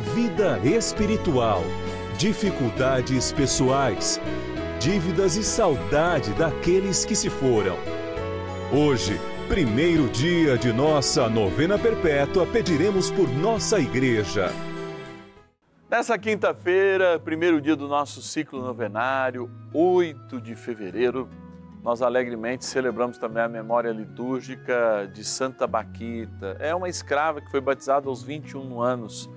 vida espiritual, dificuldades pessoais, dívidas e saudade daqueles que se foram. Hoje, primeiro dia de nossa novena perpétua, pediremos por nossa igreja. Nessa quinta-feira, primeiro dia do nosso ciclo novenário, 8 de fevereiro, nós alegremente celebramos também a memória litúrgica de Santa Baquita. É uma escrava que foi batizada aos 21 anos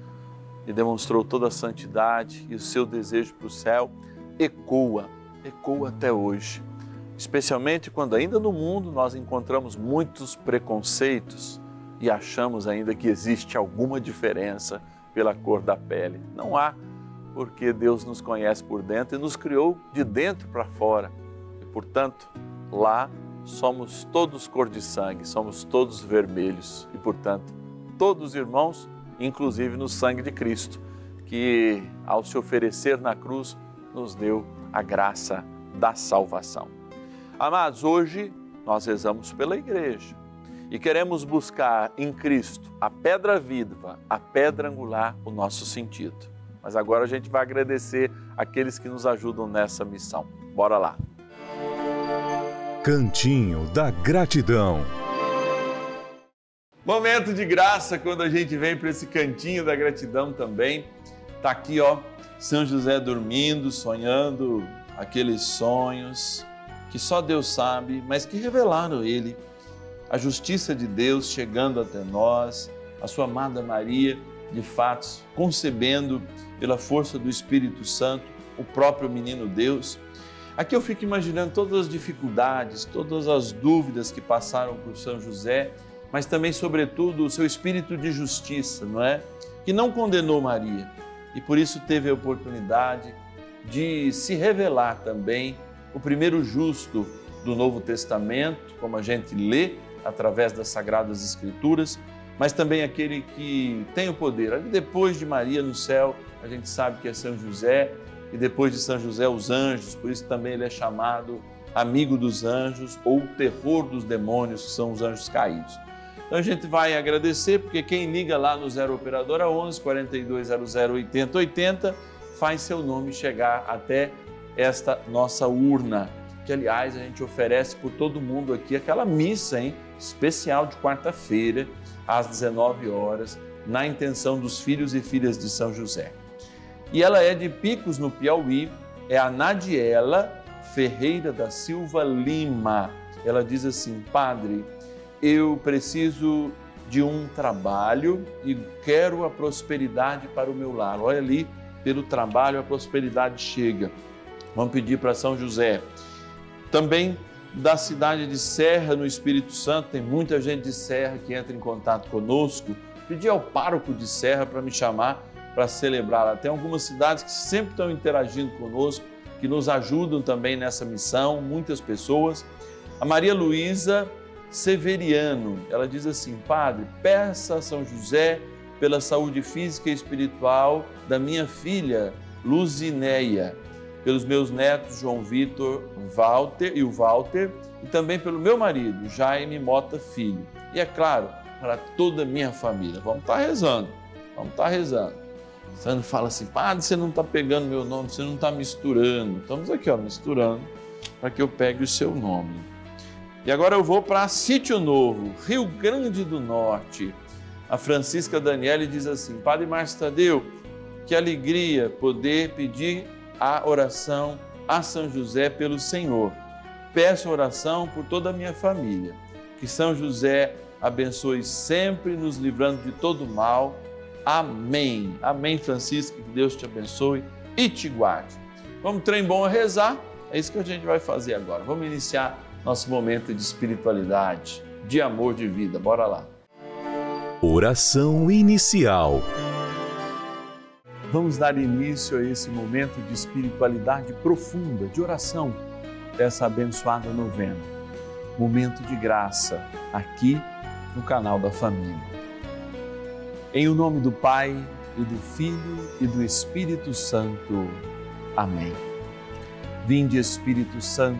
e demonstrou toda a santidade e o seu desejo para o céu ecoa, ecoa até hoje. Especialmente quando ainda no mundo nós encontramos muitos preconceitos e achamos ainda que existe alguma diferença pela cor da pele. Não há, porque Deus nos conhece por dentro e nos criou de dentro para fora. E, portanto, lá somos todos cor de sangue, somos todos vermelhos e, portanto, todos irmãos, inclusive no sangue de Cristo, que ao se oferecer na cruz nos deu a graça da salvação. Amados, hoje nós rezamos pela igreja e queremos buscar em Cristo a pedra viva, a pedra angular, o nosso sentido. Mas agora a gente vai agradecer aqueles que nos ajudam nessa missão. Bora lá. Cantinho da Gratidão. Momento de graça quando a gente vem para esse cantinho da gratidão também. Tá aqui, ó, São José dormindo, sonhando aqueles sonhos que só Deus sabe, mas que revelaram ele. A justiça de Deus chegando até nós, a sua amada Maria, de fato, concebendo pela força do Espírito Santo o próprio menino Deus. Aqui eu fico imaginando todas as dificuldades, todas as dúvidas que passaram por São José, mas também, sobretudo, o seu espírito de justiça, não é? Que não condenou Maria e por isso teve a oportunidade de se revelar também o primeiro justo do Novo Testamento, como a gente lê através das Sagradas Escrituras, mas também aquele que tem o poder. Ali depois de Maria no céu, a gente sabe que é São José, e depois de São José, os anjos, por isso também ele é chamado amigo dos anjos ou terror dos demônios, que são os anjos caídos. Então a gente vai agradecer, porque quem liga lá no Zero Operadora 11 4200 8080 faz seu nome chegar até esta nossa urna, que aliás a gente oferece por todo mundo aqui aquela missa, hein, especial de quarta-feira, às 19 horas, na intenção dos filhos e filhas de São José. E ela é de Picos, no Piauí, é a Nadiela Ferreira da Silva Lima. Ela diz assim: Padre, eu preciso de um trabalho e quero a prosperidade para o meu lar. Olha ali, pelo trabalho a prosperidade chega. Vamos pedir para São José. Também da cidade de Serra, no Espírito Santo, tem muita gente de Serra que entra em contato conosco. Pedi ao pároco de Serra para me chamar para celebrar. Tem algumas cidades que sempre estão interagindo conosco, que nos ajudam também nessa missão, muitas pessoas. A Maria Luísa Severiano, ela diz assim: Padre, peça a São José pela saúde física e espiritual da minha filha Luzineia. pelos meus netos João Vitor, Walter e o Walter, e também pelo meu marido, Jaime Mota Filho. E é claro, para toda a minha família. Vamos estar tá rezando, vamos estar tá rezando. Sandro fala assim, padre, você não está pegando meu nome, você não está misturando. Estamos aqui, ó, misturando, para que eu pegue o seu nome. E agora eu vou para Sítio Novo, Rio Grande do Norte. A Francisca Daniele diz assim, Padre Márcio Tadeu, que alegria poder pedir a oração a São José pelo Senhor. Peço oração por toda a minha família. Que São José abençoe sempre, nos livrando de todo mal. Amém. Amém, Francisco. Que Deus te abençoe e te guarde. Vamos, trem bom a rezar? É isso que a gente vai fazer agora. Vamos iniciar nosso momento de espiritualidade, de amor de vida. Bora lá. Oração inicial. Vamos dar início a esse momento de espiritualidade profunda, de oração, dessa abençoada novena. Momento de graça, aqui no canal da família. Em o nome do Pai, e do Filho e do Espírito Santo. Amém. Vinde, Espírito Santo,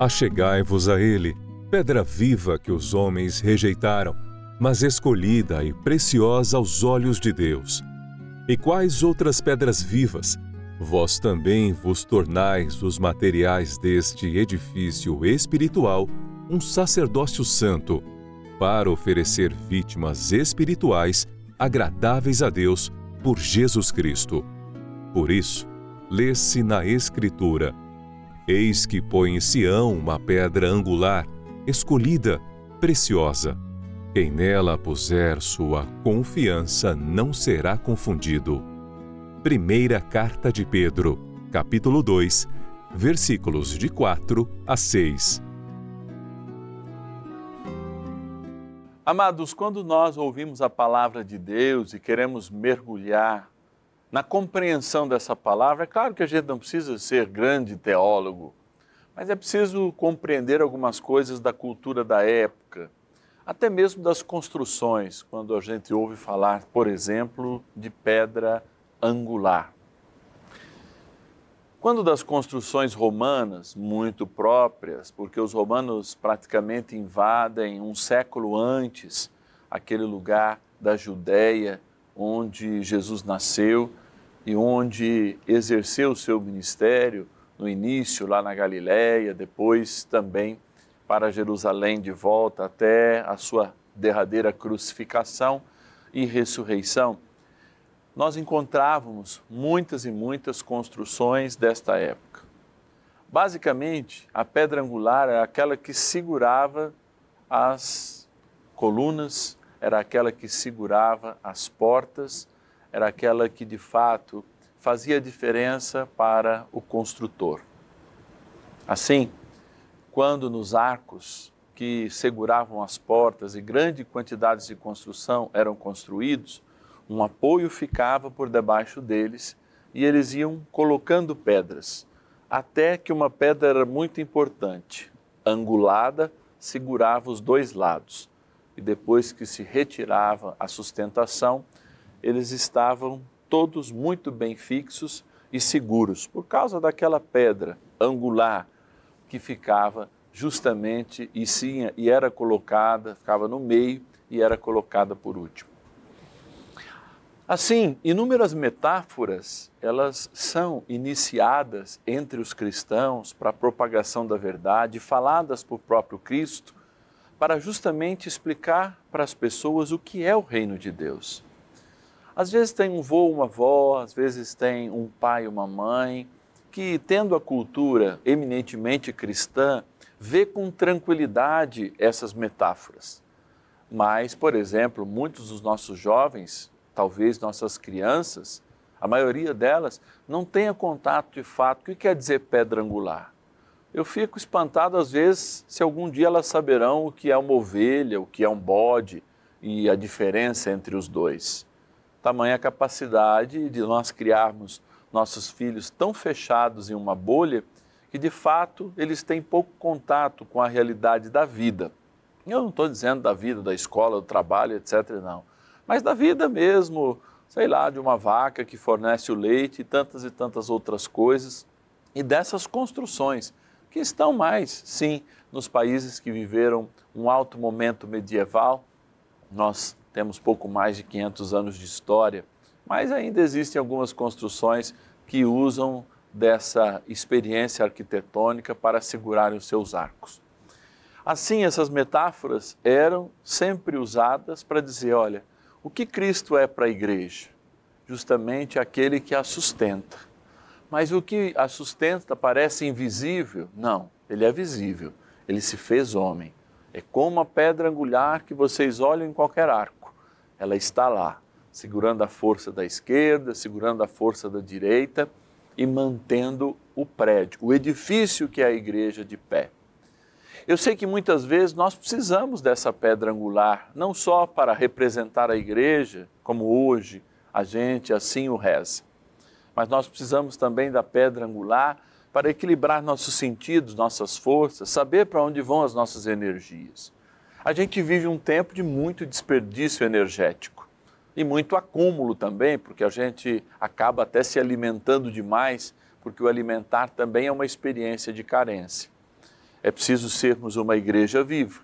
Achegai-vos a Ele, pedra viva que os homens rejeitaram mas escolhida e preciosa aos olhos de Deus. E quais outras pedras vivas, vós também vos tornais os materiais deste edifício espiritual, um sacerdócio santo, para oferecer vítimas espirituais agradáveis a Deus por Jesus Cristo. Por isso, lê-se na Escritura: Eis que põe em Sião uma pedra angular, escolhida, preciosa quem nela puser sua confiança não será confundido. Primeira Carta de Pedro, capítulo 2, versículos de 4 a 6. Amados, quando nós ouvimos a palavra de Deus e queremos mergulhar na compreensão dessa palavra, é claro que a gente não precisa ser grande teólogo, mas é preciso compreender algumas coisas da cultura da época até mesmo das construções, quando a gente ouve falar, por exemplo, de pedra angular. Quando das construções romanas, muito próprias, porque os romanos praticamente invadem um século antes aquele lugar da Judéia onde Jesus nasceu e onde exerceu o seu ministério no início lá na Galiléia, depois também para Jerusalém de volta até a sua derradeira crucificação e ressurreição. nós encontrávamos muitas e muitas construções desta época. Basicamente, a pedra angular era aquela que segurava as colunas, era aquela que segurava as portas, era aquela que de fato fazia diferença para o construtor. Assim, quando nos arcos que seguravam as portas e grandes quantidades de construção eram construídos, um apoio ficava por debaixo deles e eles iam colocando pedras, até que uma pedra era muito importante, angulada, segurava os dois lados. E depois que se retirava a sustentação, eles estavam todos muito bem fixos e seguros, por causa daquela pedra angular que ficava justamente e sim e era colocada, ficava no meio e era colocada por último. Assim, inúmeras metáforas, elas são iniciadas entre os cristãos para a propagação da verdade, faladas por próprio Cristo, para justamente explicar para as pessoas o que é o reino de Deus. Às vezes tem um vô, uma avó, às vezes tem um pai, uma mãe, que tendo a cultura eminentemente cristã, vê com tranquilidade essas metáforas. Mas, por exemplo, muitos dos nossos jovens talvez nossas crianças, a maioria delas, não tenha contato de fato. O que quer dizer pedra angular? Eu fico espantado às vezes se algum dia elas saberão o que é uma ovelha, o que é um bode e a diferença entre os dois. Tamanha capacidade de nós criarmos nossos filhos tão fechados em uma bolha que de fato eles têm pouco contato com a realidade da vida. Eu não estou dizendo da vida, da escola, do trabalho, etc. Não mas da vida mesmo, sei lá, de uma vaca que fornece o leite e tantas e tantas outras coisas, e dessas construções que estão mais, sim, nos países que viveram um alto momento medieval. Nós temos pouco mais de 500 anos de história, mas ainda existem algumas construções que usam dessa experiência arquitetônica para segurarem os seus arcos. Assim, essas metáforas eram sempre usadas para dizer: olha, o que Cristo é para a igreja? Justamente aquele que a sustenta. Mas o que a sustenta parece invisível? Não, ele é visível. Ele se fez homem. É como a pedra angular que vocês olham em qualquer arco. Ela está lá, segurando a força da esquerda, segurando a força da direita e mantendo o prédio, o edifício que é a igreja de pé. Eu sei que muitas vezes nós precisamos dessa pedra angular, não só para representar a igreja, como hoje a gente assim o reza, mas nós precisamos também da pedra angular para equilibrar nossos sentidos, nossas forças, saber para onde vão as nossas energias. A gente vive um tempo de muito desperdício energético e muito acúmulo também, porque a gente acaba até se alimentando demais, porque o alimentar também é uma experiência de carência. É preciso sermos uma igreja viva,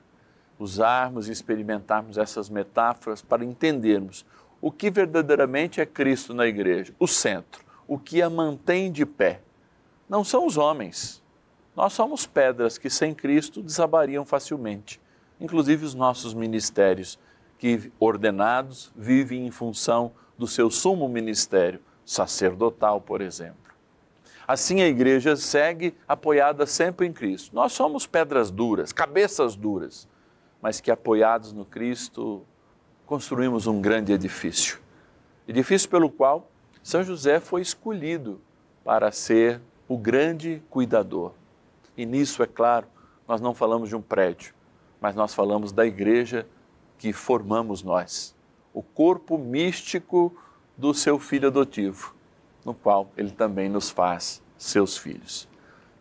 usarmos e experimentarmos essas metáforas para entendermos o que verdadeiramente é Cristo na igreja, o centro, o que a mantém de pé. Não são os homens. Nós somos pedras que sem Cristo desabariam facilmente, inclusive os nossos ministérios, que ordenados vivem em função do seu sumo ministério sacerdotal, por exemplo. Assim a igreja segue apoiada sempre em Cristo. Nós somos pedras duras, cabeças duras, mas que apoiados no Cristo construímos um grande edifício. Edifício pelo qual São José foi escolhido para ser o grande cuidador. E nisso, é claro, nós não falamos de um prédio, mas nós falamos da igreja que formamos nós, o corpo místico do seu filho adotivo no qual Ele também nos faz seus filhos.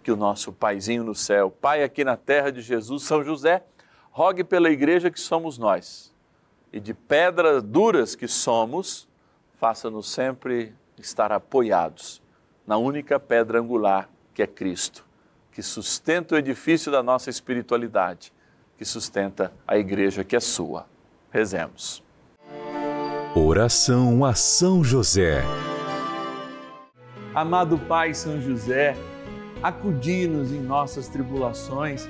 Que o nosso Paizinho no céu, Pai aqui na terra de Jesus, São José, rogue pela igreja que somos nós. E de pedras duras que somos, faça-nos sempre estar apoiados na única pedra angular que é Cristo, que sustenta o edifício da nossa espiritualidade, que sustenta a igreja que é sua. Rezemos. Oração a São José. Amado Pai São José, acudi-nos em nossas tribulações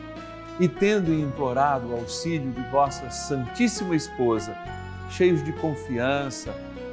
e, tendo implorado o auxílio de vossa Santíssima Esposa, cheios de confiança,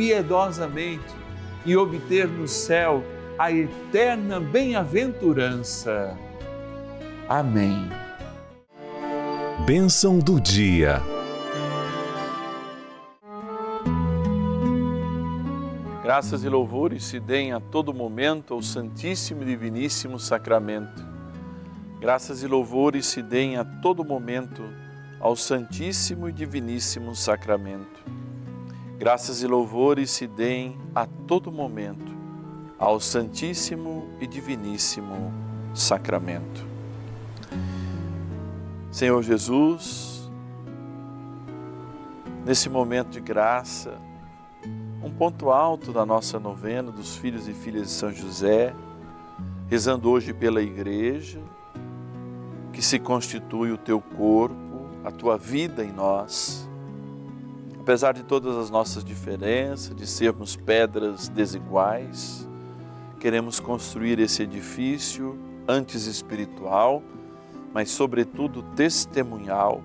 piedosamente e obter no céu a eterna bem-aventurança. Amém. Bênção do dia. Graças e louvores se deem a todo momento ao Santíssimo e Diviníssimo Sacramento. Graças e louvores se deem a todo momento ao Santíssimo e Diviníssimo Sacramento. Graças e louvores se deem a todo momento ao Santíssimo e Diviníssimo Sacramento. Senhor Jesus, nesse momento de graça, um ponto alto da nossa novena dos filhos e filhas de São José, rezando hoje pela igreja, que se constitui o teu corpo, a tua vida em nós. Apesar de todas as nossas diferenças, de sermos pedras desiguais, queremos construir esse edifício antes espiritual, mas sobretudo testemunhal,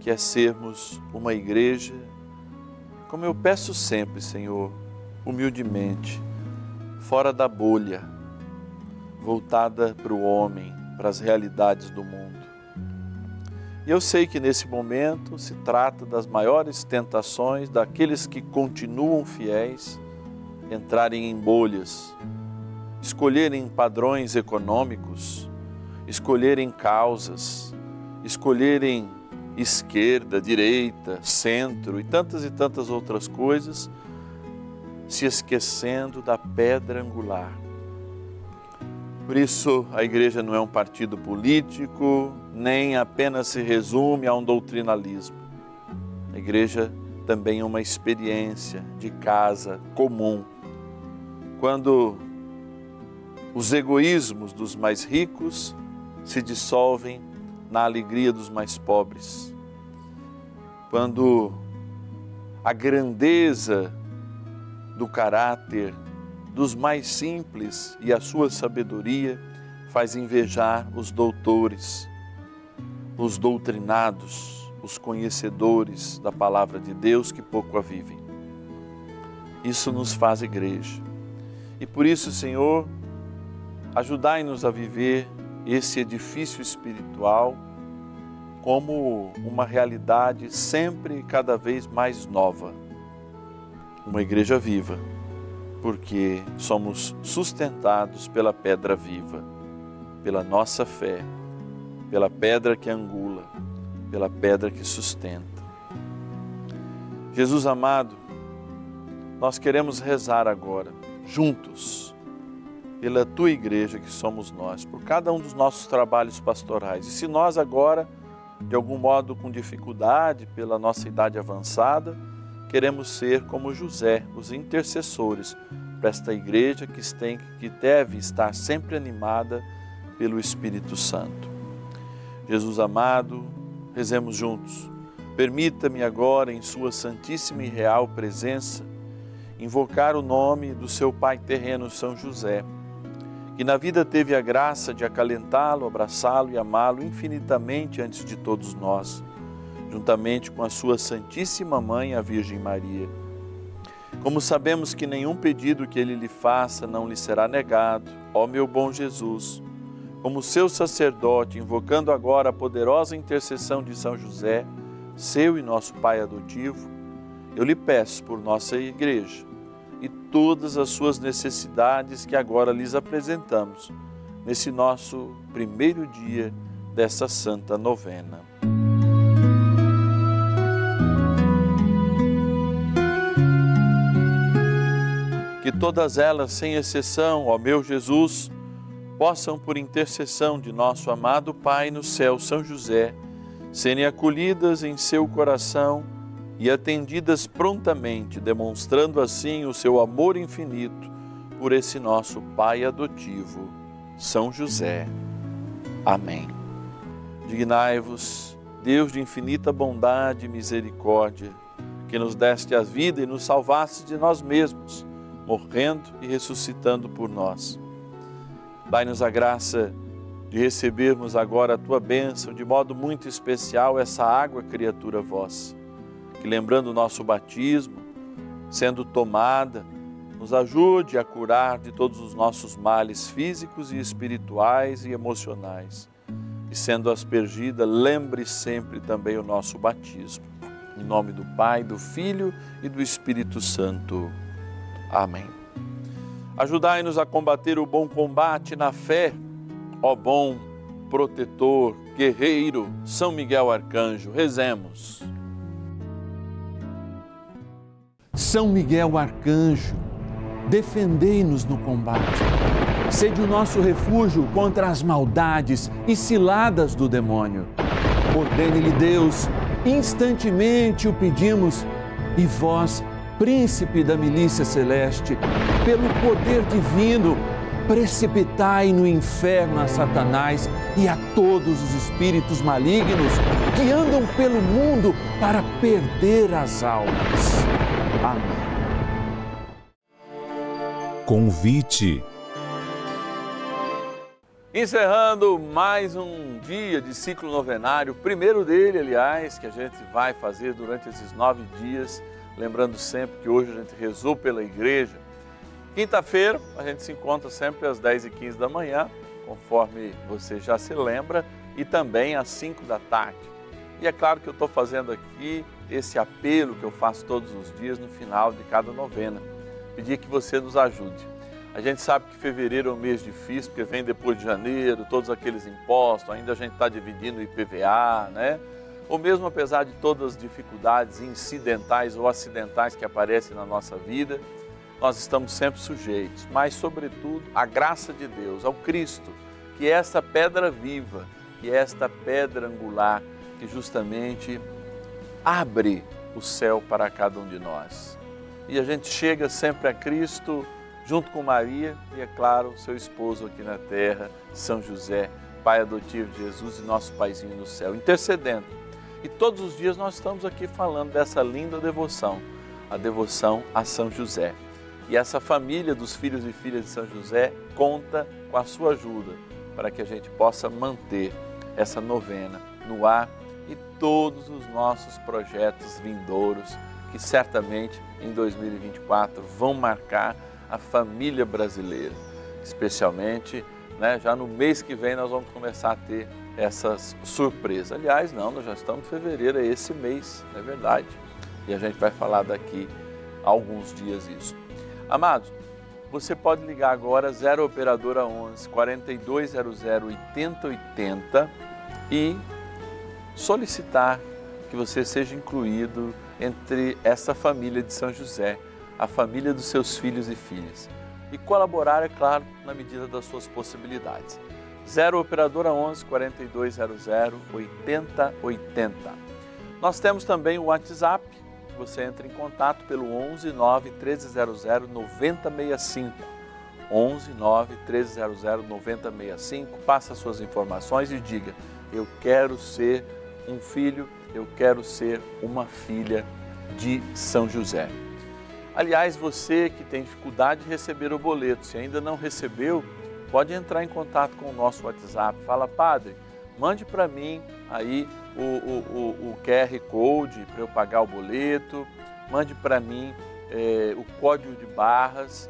que é sermos uma igreja, como eu peço sempre, Senhor, humildemente, fora da bolha, voltada para o homem, para as realidades do mundo. E eu sei que nesse momento se trata das maiores tentações daqueles que continuam fiéis entrarem em bolhas escolherem padrões econômicos, escolherem causas, escolherem esquerda, direita, centro e tantas e tantas outras coisas, se esquecendo da pedra angular. Por isso, a igreja não é um partido político, nem apenas se resume a um doutrinalismo. A igreja também é uma experiência de casa comum. Quando os egoísmos dos mais ricos se dissolvem na alegria dos mais pobres. Quando a grandeza do caráter dos mais simples e a sua sabedoria faz invejar os doutores, os doutrinados, os conhecedores da palavra de Deus que pouco a vivem. Isso nos faz igreja. E por isso, Senhor, Ajudai-nos a viver esse edifício espiritual como uma realidade sempre e cada vez mais nova. Uma igreja viva, porque somos sustentados pela pedra viva, pela nossa fé, pela pedra que angula, pela pedra que sustenta. Jesus amado, nós queremos rezar agora, juntos pela tua igreja que somos nós, por cada um dos nossos trabalhos pastorais. E se nós agora, de algum modo com dificuldade, pela nossa idade avançada, queremos ser como José, os intercessores para esta igreja que, tem, que deve estar sempre animada pelo Espírito Santo. Jesus amado, rezemos juntos. Permita-me agora, em Sua Santíssima e Real Presença, invocar o nome do seu pai terreno, São José, que na vida teve a graça de acalentá-lo, abraçá-lo e amá-lo infinitamente antes de todos nós, juntamente com a sua Santíssima Mãe, a Virgem Maria. Como sabemos que nenhum pedido que ele lhe faça não lhe será negado, ó meu bom Jesus, como seu sacerdote, invocando agora a poderosa intercessão de São José, seu e nosso Pai adotivo, eu lhe peço por nossa igreja e todas as suas necessidades que agora lhes apresentamos nesse nosso primeiro dia dessa santa novena. Que todas elas, sem exceção, ó meu Jesus, possam, por intercessão de nosso amado Pai no céu, São José, serem acolhidas em seu coração e atendidas prontamente, demonstrando assim o seu amor infinito por esse nosso Pai adotivo, São José. Amém. Dignai-vos, Deus de infinita bondade e misericórdia, que nos deste a vida e nos salvaste de nós mesmos, morrendo e ressuscitando por nós. Dai-nos a graça de recebermos agora a tua bênção, de modo muito especial, essa água, criatura vossa que lembrando o nosso batismo, sendo tomada, nos ajude a curar de todos os nossos males físicos e espirituais e emocionais. E sendo aspergida, lembre sempre também o nosso batismo. Em nome do Pai, do Filho e do Espírito Santo. Amém. Ajudai-nos a combater o bom combate na fé, ó bom protetor, guerreiro, São Miguel Arcanjo. Rezemos. São Miguel Arcanjo, defendei-nos no combate. Sede o nosso refúgio contra as maldades e ciladas do demônio. Ordene-lhe Deus, instantemente o pedimos, e vós, príncipe da milícia celeste, pelo poder divino, precipitai no inferno a Satanás e a todos os espíritos malignos que andam pelo mundo para perder as almas. Amém. Convite. Encerrando mais um dia de ciclo novenário, primeiro dele, aliás, que a gente vai fazer durante esses nove dias, lembrando sempre que hoje a gente rezou pela igreja. Quinta-feira a gente se encontra sempre às 10 e 15 da manhã, conforme você já se lembra, e também às 5 da tarde. E é claro que eu estou fazendo aqui esse apelo que eu faço todos os dias no final de cada novena. Pedir que você nos ajude. A gente sabe que fevereiro é um mês difícil, porque vem depois de janeiro, todos aqueles impostos, ainda a gente está dividindo o IPVA, né? Ou mesmo apesar de todas as dificuldades incidentais ou acidentais que aparecem na nossa vida, nós estamos sempre sujeitos, mas sobretudo a graça de Deus, ao Cristo, que é esta pedra viva, que é esta pedra angular, que justamente abre o céu para cada um de nós. E a gente chega sempre a Cristo junto com Maria e, é claro, seu esposo aqui na terra, São José, pai adotivo de Jesus e nosso paizinho no céu, intercedendo. E todos os dias nós estamos aqui falando dessa linda devoção, a devoção a São José. E essa família dos filhos e filhas de São José conta com a sua ajuda para que a gente possa manter essa novena no ar e todos os nossos projetos vindouros que certamente em 2024 vão marcar a família brasileira, especialmente né, já no mês que vem nós vamos começar a ter essas surpresas. Aliás, não, nós já estamos em fevereiro, é esse mês, é verdade? E a gente vai falar daqui a alguns dias isso. Amados, você pode ligar agora 0 operadora 11 4200 8080 e solicitar que você seja incluído entre essa família de São José, a família dos seus filhos e filhas. E colaborar, é claro, na medida das suas possibilidades. 0 Operadora 11 4200 8080. Nós temos também o WhatsApp, você entra em contato pelo 11 9 1300 9065. 11 9 1300 9065. Passa suas informações e diga: Eu quero ser um filho, eu quero ser uma filha de São José. Aliás, você que tem dificuldade de receber o boleto, se ainda não recebeu, pode entrar em contato com o nosso WhatsApp. Fala, padre, mande para mim aí o, o, o, o QR Code para eu pagar o boleto, mande para mim é, o código de barras,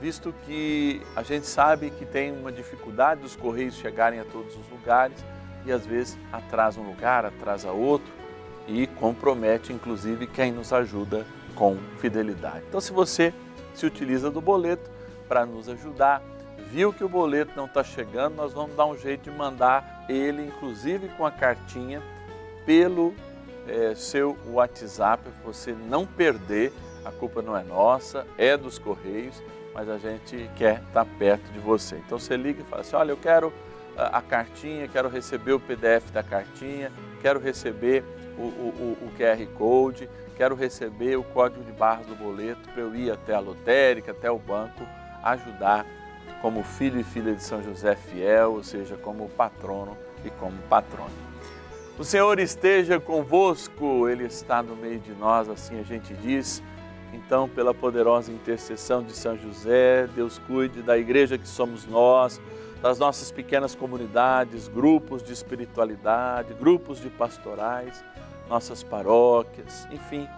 visto que a gente sabe que tem uma dificuldade dos correios chegarem a todos os lugares e às vezes atrasa um lugar, atrasa outro e compromete inclusive quem nos ajuda com fidelidade. Então, se você se utiliza do boleto para nos ajudar, viu que o boleto não está chegando, nós vamos dar um jeito de mandar ele, inclusive com a cartinha, pelo é, seu WhatsApp, para você não perder. A culpa não é nossa, é dos Correios, mas a gente quer estar tá perto de você. Então você liga e fala assim: olha, eu quero a, cartinha, quero receber o PDF da cartinha, quero receber o, o, o QR Code, quero receber o código de barras do boleto para eu ir até a lotérica, até o banco, ajudar como filho e filha de São José fiel, ou seja, como patrono e como patrona. O Senhor esteja convosco, Ele está no meio de nós, assim a gente diz. Então, pela poderosa intercessão de São José, Deus cuide da igreja que somos nós, das nossas pequenas comunidades, grupos de espiritualidade, grupos de pastorais nossas paróquias, enfim,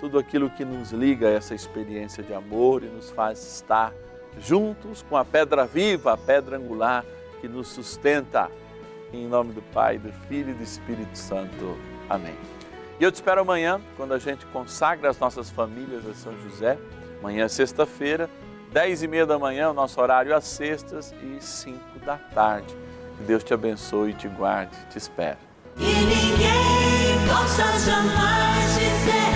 tudo aquilo que nos liga a essa experiência de amor e nos faz estar juntos com a pedra viva, a pedra angular que nos sustenta. Em nome do Pai, do Filho e do Espírito Santo. Amém. E eu te espero amanhã, quando a gente consagra as nossas famílias a São José. Amanhã é sexta-feira, dez e meia da manhã, o nosso horário às sextas e cinco da tarde. Que Deus te abençoe e te guarde. Te espero. E ninguém possa jamais dizer